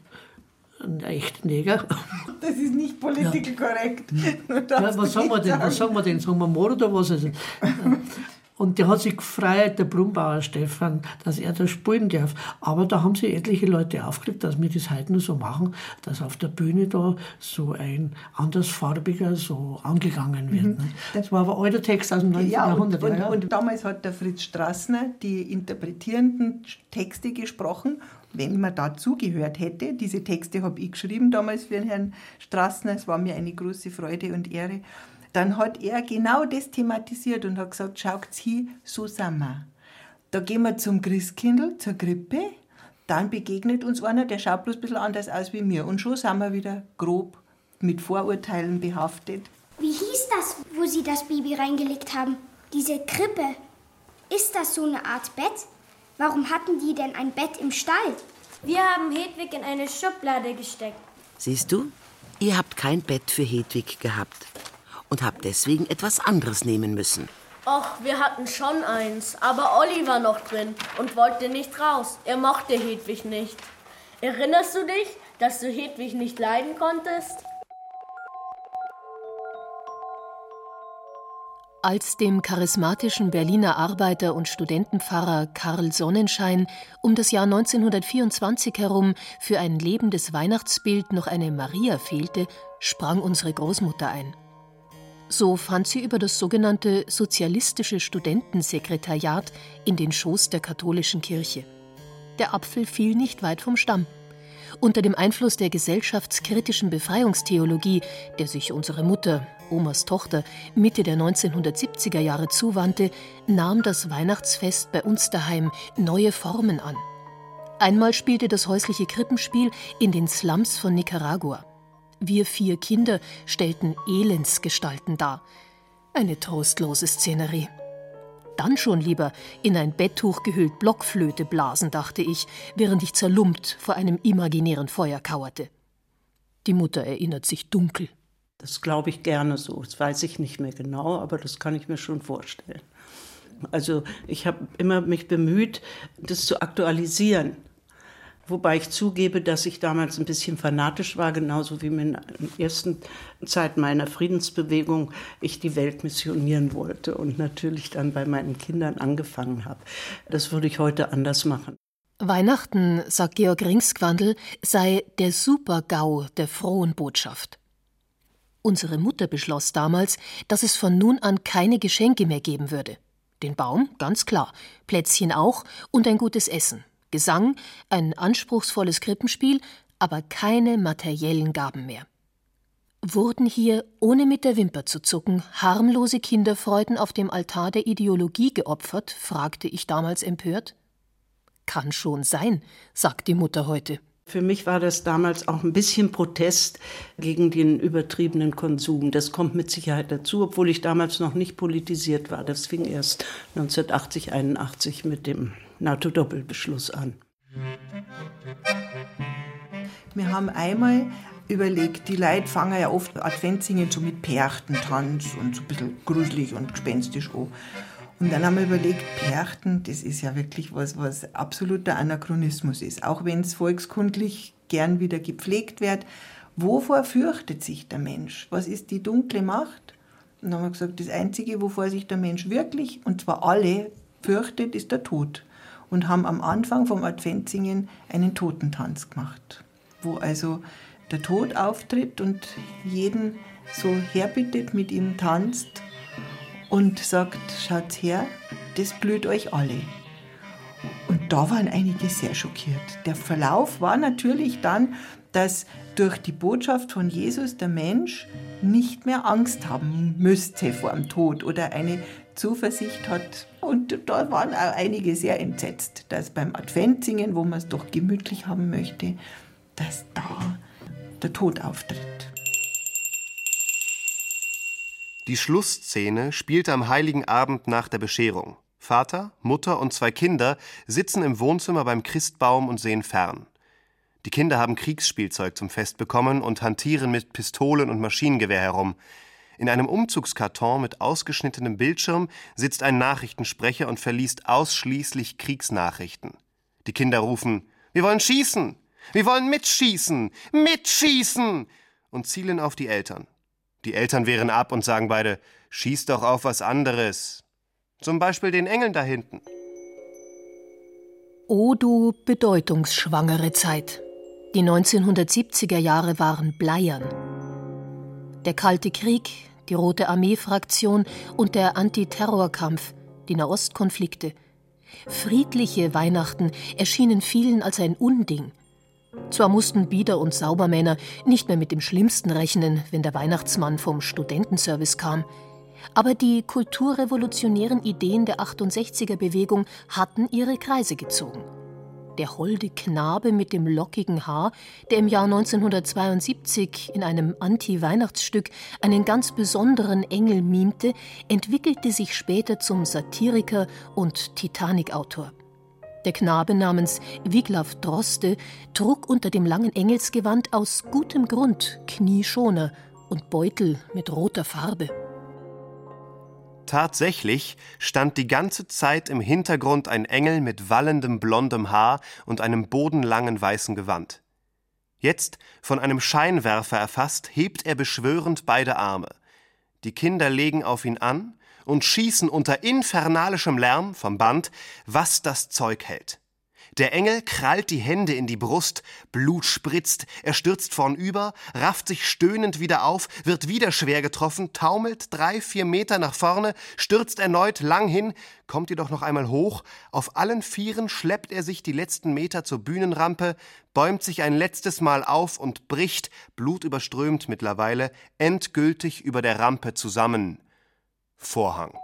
ein echter Neger. Das ist nicht politisch ja. korrekt. Ja, was sagen wir denn? Was sagen wir denn? Sagen wir Mord oder was? Und der hat sich gefreut, der Brumbauer Stefan, dass er da spielen darf. Aber da haben sich etliche Leute aufgeregt, dass wir das heute nur so machen, dass auf der Bühne da so ein andersfarbiger so angegangen wird. Mhm. Das war aber alter Text aus dem 19. Ja, Jahrhundert. Und, ja. und, und damals hat der Fritz Strassner die interpretierenden Texte gesprochen wenn man da zugehört hätte. Diese Texte habe ich geschrieben damals für den Herrn Strassner. Es war mir eine große Freude und Ehre. Dann hat er genau das thematisiert und hat gesagt, schaut's hier, so sind wir. Da gehen wir zum Christkindl, zur Grippe, dann begegnet uns einer, der schaut bloß ein bisschen anders aus wie mir. Und schon sind wir wieder grob mit Vorurteilen behaftet. Wie hieß das, wo Sie das Baby reingelegt haben? Diese Krippe. Ist das so eine Art Bett? Warum hatten die denn ein Bett im Stall? Wir haben Hedwig in eine Schublade gesteckt. Siehst du, ihr habt kein Bett für Hedwig gehabt und habt deswegen etwas anderes nehmen müssen. Och, wir hatten schon eins, aber Olli war noch drin und wollte nicht raus. Er mochte Hedwig nicht. Erinnerst du dich, dass du Hedwig nicht leiden konntest? Als dem charismatischen Berliner Arbeiter- und Studentenpfarrer Karl Sonnenschein um das Jahr 1924 herum für ein lebendes Weihnachtsbild noch eine Maria fehlte, sprang unsere Großmutter ein. So fand sie über das sogenannte Sozialistische Studentensekretariat in den Schoß der katholischen Kirche. Der Apfel fiel nicht weit vom Stamm. Unter dem Einfluss der gesellschaftskritischen Befreiungstheologie, der sich unsere Mutter, Omas Tochter, Mitte der 1970er Jahre zuwandte, nahm das Weihnachtsfest bei uns daheim neue Formen an. Einmal spielte das häusliche Krippenspiel in den Slums von Nicaragua. Wir vier Kinder stellten Elendsgestalten dar. Eine trostlose Szenerie. Dann schon lieber in ein Betttuch gehüllt Blockflöte blasen, dachte ich, während ich zerlumpt vor einem imaginären Feuer kauerte. Die Mutter erinnert sich dunkel. Das glaube ich gerne so. Das weiß ich nicht mehr genau, aber das kann ich mir schon vorstellen. Also ich habe immer mich bemüht, das zu aktualisieren. Wobei ich zugebe, dass ich damals ein bisschen fanatisch war, genauso wie in der ersten Zeit meiner Friedensbewegung ich die Welt missionieren wollte und natürlich dann bei meinen Kindern angefangen habe. Das würde ich heute anders machen. Weihnachten, sagt Georg Ringsquandl, sei der Super-GAU der frohen Botschaft. Unsere Mutter beschloss damals, dass es von nun an keine Geschenke mehr geben würde. Den Baum, ganz klar, Plätzchen auch und ein gutes Essen. Gesang, ein anspruchsvolles Krippenspiel, aber keine materiellen Gaben mehr. Wurden hier, ohne mit der Wimper zu zucken, harmlose Kinderfreuden auf dem Altar der Ideologie geopfert? fragte ich damals empört. Kann schon sein, sagt die Mutter heute. Für mich war das damals auch ein bisschen Protest gegen den übertriebenen Konsum. Das kommt mit Sicherheit dazu, obwohl ich damals noch nicht politisiert war. Das fing erst 1980, 81 mit dem NATO-Doppelbeschluss an. Wir haben einmal überlegt, die Leute fangen ja oft Adventsingen so mit Perchtentanz und so ein bisschen gruselig und gespenstisch an. Und dann haben wir überlegt, Perchten, das ist ja wirklich was, was absoluter Anachronismus ist. Auch wenn es volkskundlich gern wieder gepflegt wird. Wovor fürchtet sich der Mensch? Was ist die dunkle Macht? Und dann haben wir gesagt, das Einzige, wovor sich der Mensch wirklich, und zwar alle, fürchtet, ist der Tod und haben am Anfang vom Adventsingen einen Totentanz gemacht, wo also der Tod auftritt und jeden so herbittet, mit ihm tanzt und sagt, schaut her, das blüht euch alle. Und da waren einige sehr schockiert. Der Verlauf war natürlich dann, dass durch die Botschaft von Jesus der Mensch nicht mehr Angst haben müsste vor dem Tod oder eine Zuversicht hat. Und da waren auch einige sehr entsetzt, dass beim Adventsingen, wo man es doch gemütlich haben möchte, dass da der Tod auftritt. Die Schlussszene spielt am heiligen Abend nach der Bescherung. Vater, Mutter und zwei Kinder sitzen im Wohnzimmer beim Christbaum und sehen fern. Die Kinder haben Kriegsspielzeug zum Fest bekommen und hantieren mit Pistolen und Maschinengewehr herum. In einem Umzugskarton mit ausgeschnittenem Bildschirm sitzt ein Nachrichtensprecher und verliest ausschließlich Kriegsnachrichten. Die Kinder rufen: Wir wollen schießen! Wir wollen mitschießen! Mitschießen! und zielen auf die Eltern. Die Eltern wehren ab und sagen beide: Schieß doch auf was anderes. Zum Beispiel den Engeln da hinten. O du bedeutungsschwangere Zeit. Die 1970er Jahre waren bleiern. Der Kalte Krieg, die Rote Armee-Fraktion und der Antiterrorkampf, die Nahostkonflikte. Friedliche Weihnachten erschienen vielen als ein Unding. Zwar mussten Bieder und Saubermänner nicht mehr mit dem Schlimmsten rechnen, wenn der Weihnachtsmann vom Studentenservice kam, aber die kulturrevolutionären Ideen der 68er Bewegung hatten ihre Kreise gezogen. Der holde Knabe mit dem lockigen Haar, der im Jahr 1972 in einem Anti-Weihnachtsstück einen ganz besonderen Engel mimte, entwickelte sich später zum Satiriker und Titanic-Autor. Der Knabe namens Wiglaf Droste trug unter dem langen Engelsgewand aus gutem Grund Knieschoner und Beutel mit roter Farbe. Tatsächlich stand die ganze Zeit im Hintergrund ein Engel mit wallendem blondem Haar und einem bodenlangen weißen Gewand. Jetzt, von einem Scheinwerfer erfasst, hebt er beschwörend beide Arme. Die Kinder legen auf ihn an und schießen unter infernalischem Lärm vom Band, was das Zeug hält. Der Engel krallt die Hände in die Brust, Blut spritzt, er stürzt vornüber, rafft sich stöhnend wieder auf, wird wieder schwer getroffen, taumelt drei, vier Meter nach vorne, stürzt erneut lang hin, kommt jedoch noch einmal hoch, auf allen Vieren schleppt er sich die letzten Meter zur Bühnenrampe, bäumt sich ein letztes Mal auf und bricht, blutüberströmt mittlerweile, endgültig über der Rampe zusammen. Vorhang.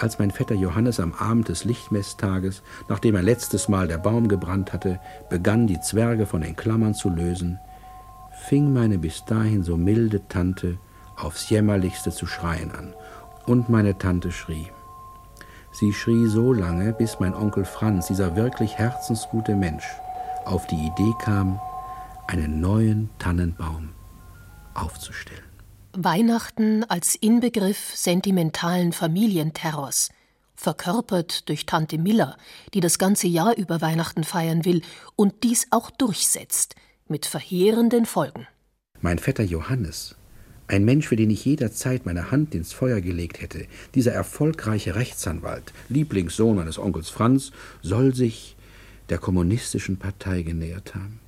Als mein Vetter Johannes am Abend des Lichtmesstages, nachdem er letztes Mal der Baum gebrannt hatte, begann, die Zwerge von den Klammern zu lösen, fing meine bis dahin so milde Tante aufs jämmerlichste zu schreien an. Und meine Tante schrie. Sie schrie so lange, bis mein Onkel Franz, dieser wirklich herzensgute Mensch, auf die Idee kam, einen neuen Tannenbaum aufzustellen. Weihnachten als Inbegriff sentimentalen Familienterrors, verkörpert durch Tante Miller, die das ganze Jahr über Weihnachten feiern will und dies auch durchsetzt, mit verheerenden Folgen. Mein Vetter Johannes, ein Mensch, für den ich jederzeit meine Hand ins Feuer gelegt hätte, dieser erfolgreiche Rechtsanwalt, Lieblingssohn meines Onkels Franz, soll sich der kommunistischen Partei genähert haben.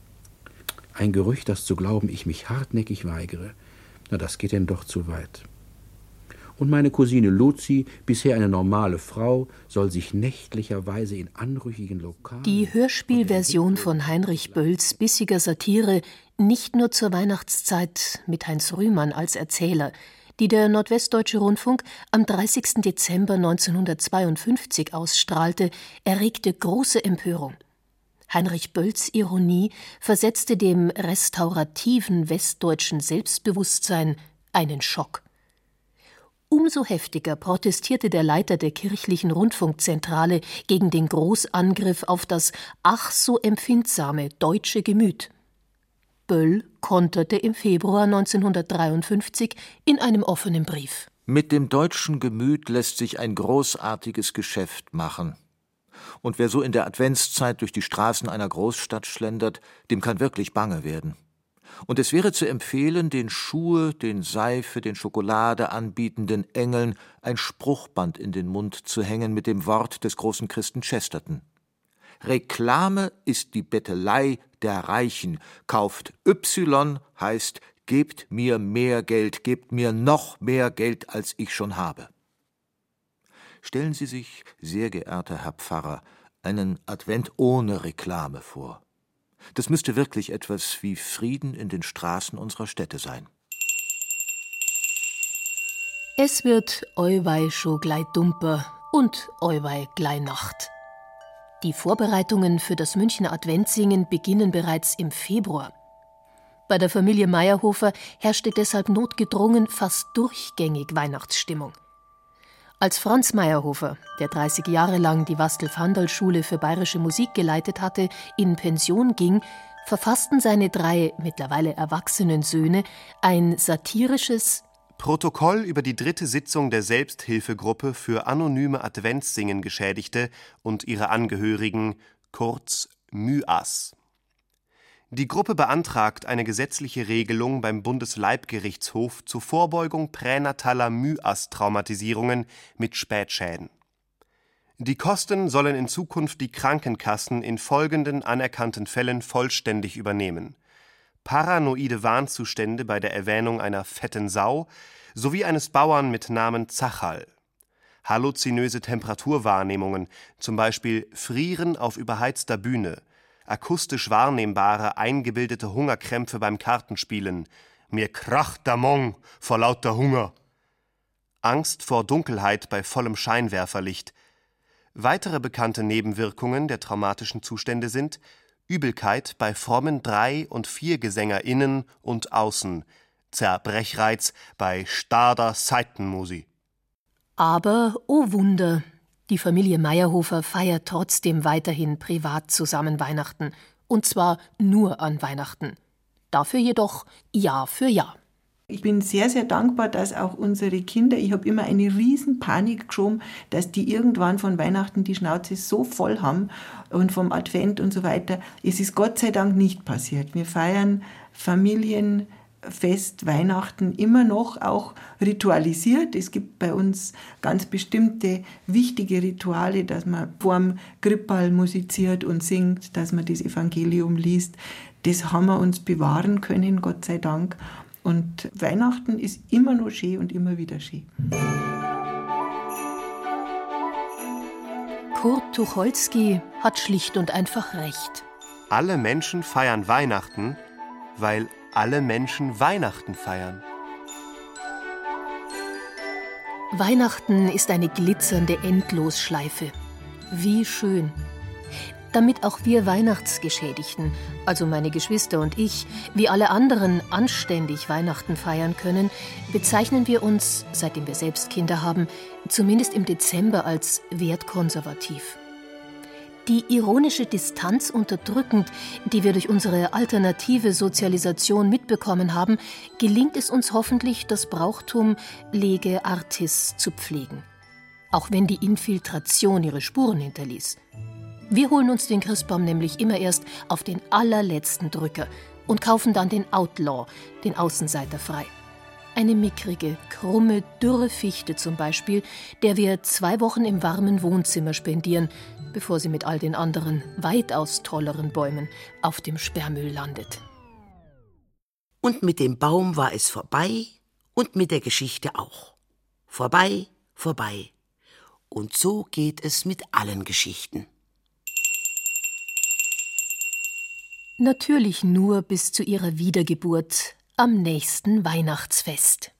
Ein Gerücht, das zu glauben ich mich hartnäckig weigere. Na, das geht denn doch zu weit. Und meine Cousine Luzi, bisher eine normale Frau, soll sich nächtlicherweise in anrüchigen Lokalen. Die Hörspielversion von Heinrich Bölls bissiger Satire nicht nur zur Weihnachtszeit mit Heinz Rühmann als Erzähler, die der Nordwestdeutsche Rundfunk am 30. Dezember 1952 ausstrahlte, erregte große Empörung. Heinrich Bölls Ironie versetzte dem restaurativen westdeutschen Selbstbewusstsein einen Schock. Umso heftiger protestierte der Leiter der kirchlichen Rundfunkzentrale gegen den Großangriff auf das ach so empfindsame deutsche Gemüt. Böll konterte im Februar 1953 in einem offenen Brief. Mit dem deutschen Gemüt lässt sich ein großartiges Geschäft machen. Und wer so in der Adventszeit durch die Straßen einer Großstadt schlendert, dem kann wirklich bange werden. Und es wäre zu empfehlen, den Schuhe, den Seife, den Schokolade anbietenden Engeln ein Spruchband in den Mund zu hängen mit dem Wort des großen Christen Chesterton. Reklame ist die Bettelei der Reichen. Kauft Y heißt, gebt mir mehr Geld, gebt mir noch mehr Geld, als ich schon habe. Stellen Sie sich, sehr geehrter Herr Pfarrer, einen Advent ohne Reklame vor. Das müsste wirklich etwas wie Frieden in den Straßen unserer Städte sein. Es wird Euwei scho glei dumper und Euwei glei Nacht. Die Vorbereitungen für das Münchner Adventssingen beginnen bereits im Februar. Bei der Familie Meyerhofer herrschte deshalb notgedrungen fast durchgängig Weihnachtsstimmung. Als Franz Meyerhofer, der 30 Jahre lang die Wastel-Fandal-Schule für bayerische Musik geleitet hatte, in Pension ging, verfassten seine drei mittlerweile erwachsenen Söhne ein satirisches Protokoll über die dritte Sitzung der Selbsthilfegruppe für anonyme Adventssingen Geschädigte und ihre Angehörigen, kurz MyAS. Die Gruppe beantragt eine gesetzliche Regelung beim Bundesleibgerichtshof zur Vorbeugung pränataler Myas-Traumatisierungen mit Spätschäden. Die Kosten sollen in Zukunft die Krankenkassen in folgenden anerkannten Fällen vollständig übernehmen: paranoide Warnzustände bei der Erwähnung einer fetten Sau sowie eines Bauern mit Namen Zachal, halluzinöse Temperaturwahrnehmungen, zum Beispiel Frieren auf überheizter Bühne akustisch wahrnehmbare eingebildete Hungerkrämpfe beim Kartenspielen, mir kracht der Mong vor lauter Hunger. Angst vor Dunkelheit bei vollem Scheinwerferlicht, Weitere bekannte Nebenwirkungen der traumatischen Zustände sind Übelkeit bei frommen Drei- und ViergesängerInnen und außen, Zerbrechreiz bei starder Seitenmusi. Aber, oh Wunder, die Familie Meyerhofer feiert trotzdem weiterhin privat zusammen Weihnachten. Und zwar nur an Weihnachten. Dafür jedoch Jahr für Jahr. Ich bin sehr, sehr dankbar, dass auch unsere Kinder, ich habe immer eine riesen Panik geschoben, dass die irgendwann von Weihnachten die Schnauze so voll haben und vom Advent und so weiter. Es ist Gott sei Dank nicht passiert. Wir feiern Familienfest, Weihnachten immer noch auch ritualisiert. Es gibt bei uns ganz bestimmte wichtige Rituale, dass man vorm Krippal musiziert und singt, dass man das Evangelium liest. Das haben wir uns bewahren können, Gott sei Dank. Und Weihnachten ist immer noch schön und immer wieder schön. Kurt Tucholsky hat schlicht und einfach recht. Alle Menschen feiern Weihnachten, weil alle Menschen Weihnachten feiern. Weihnachten ist eine glitzernde Endlosschleife. Wie schön. Damit auch wir Weihnachtsgeschädigten, also meine Geschwister und ich, wie alle anderen anständig Weihnachten feiern können, bezeichnen wir uns, seitdem wir selbst Kinder haben, zumindest im Dezember als wertkonservativ. Die ironische Distanz unterdrückend, die wir durch unsere alternative Sozialisation mitbekommen haben, gelingt es uns hoffentlich, das Brauchtum lege artis zu pflegen. Auch wenn die Infiltration ihre Spuren hinterließ. Wir holen uns den Christbaum nämlich immer erst auf den allerletzten Drücker und kaufen dann den Outlaw, den Außenseiter frei. Eine mickrige, krumme, dürre Fichte zum Beispiel, der wir zwei Wochen im warmen Wohnzimmer spendieren, bevor sie mit all den anderen, weitaus tolleren Bäumen auf dem Sperrmüll landet. Und mit dem Baum war es vorbei und mit der Geschichte auch. Vorbei, vorbei. Und so geht es mit allen Geschichten. Natürlich nur bis zu ihrer Wiedergeburt am nächsten Weihnachtsfest.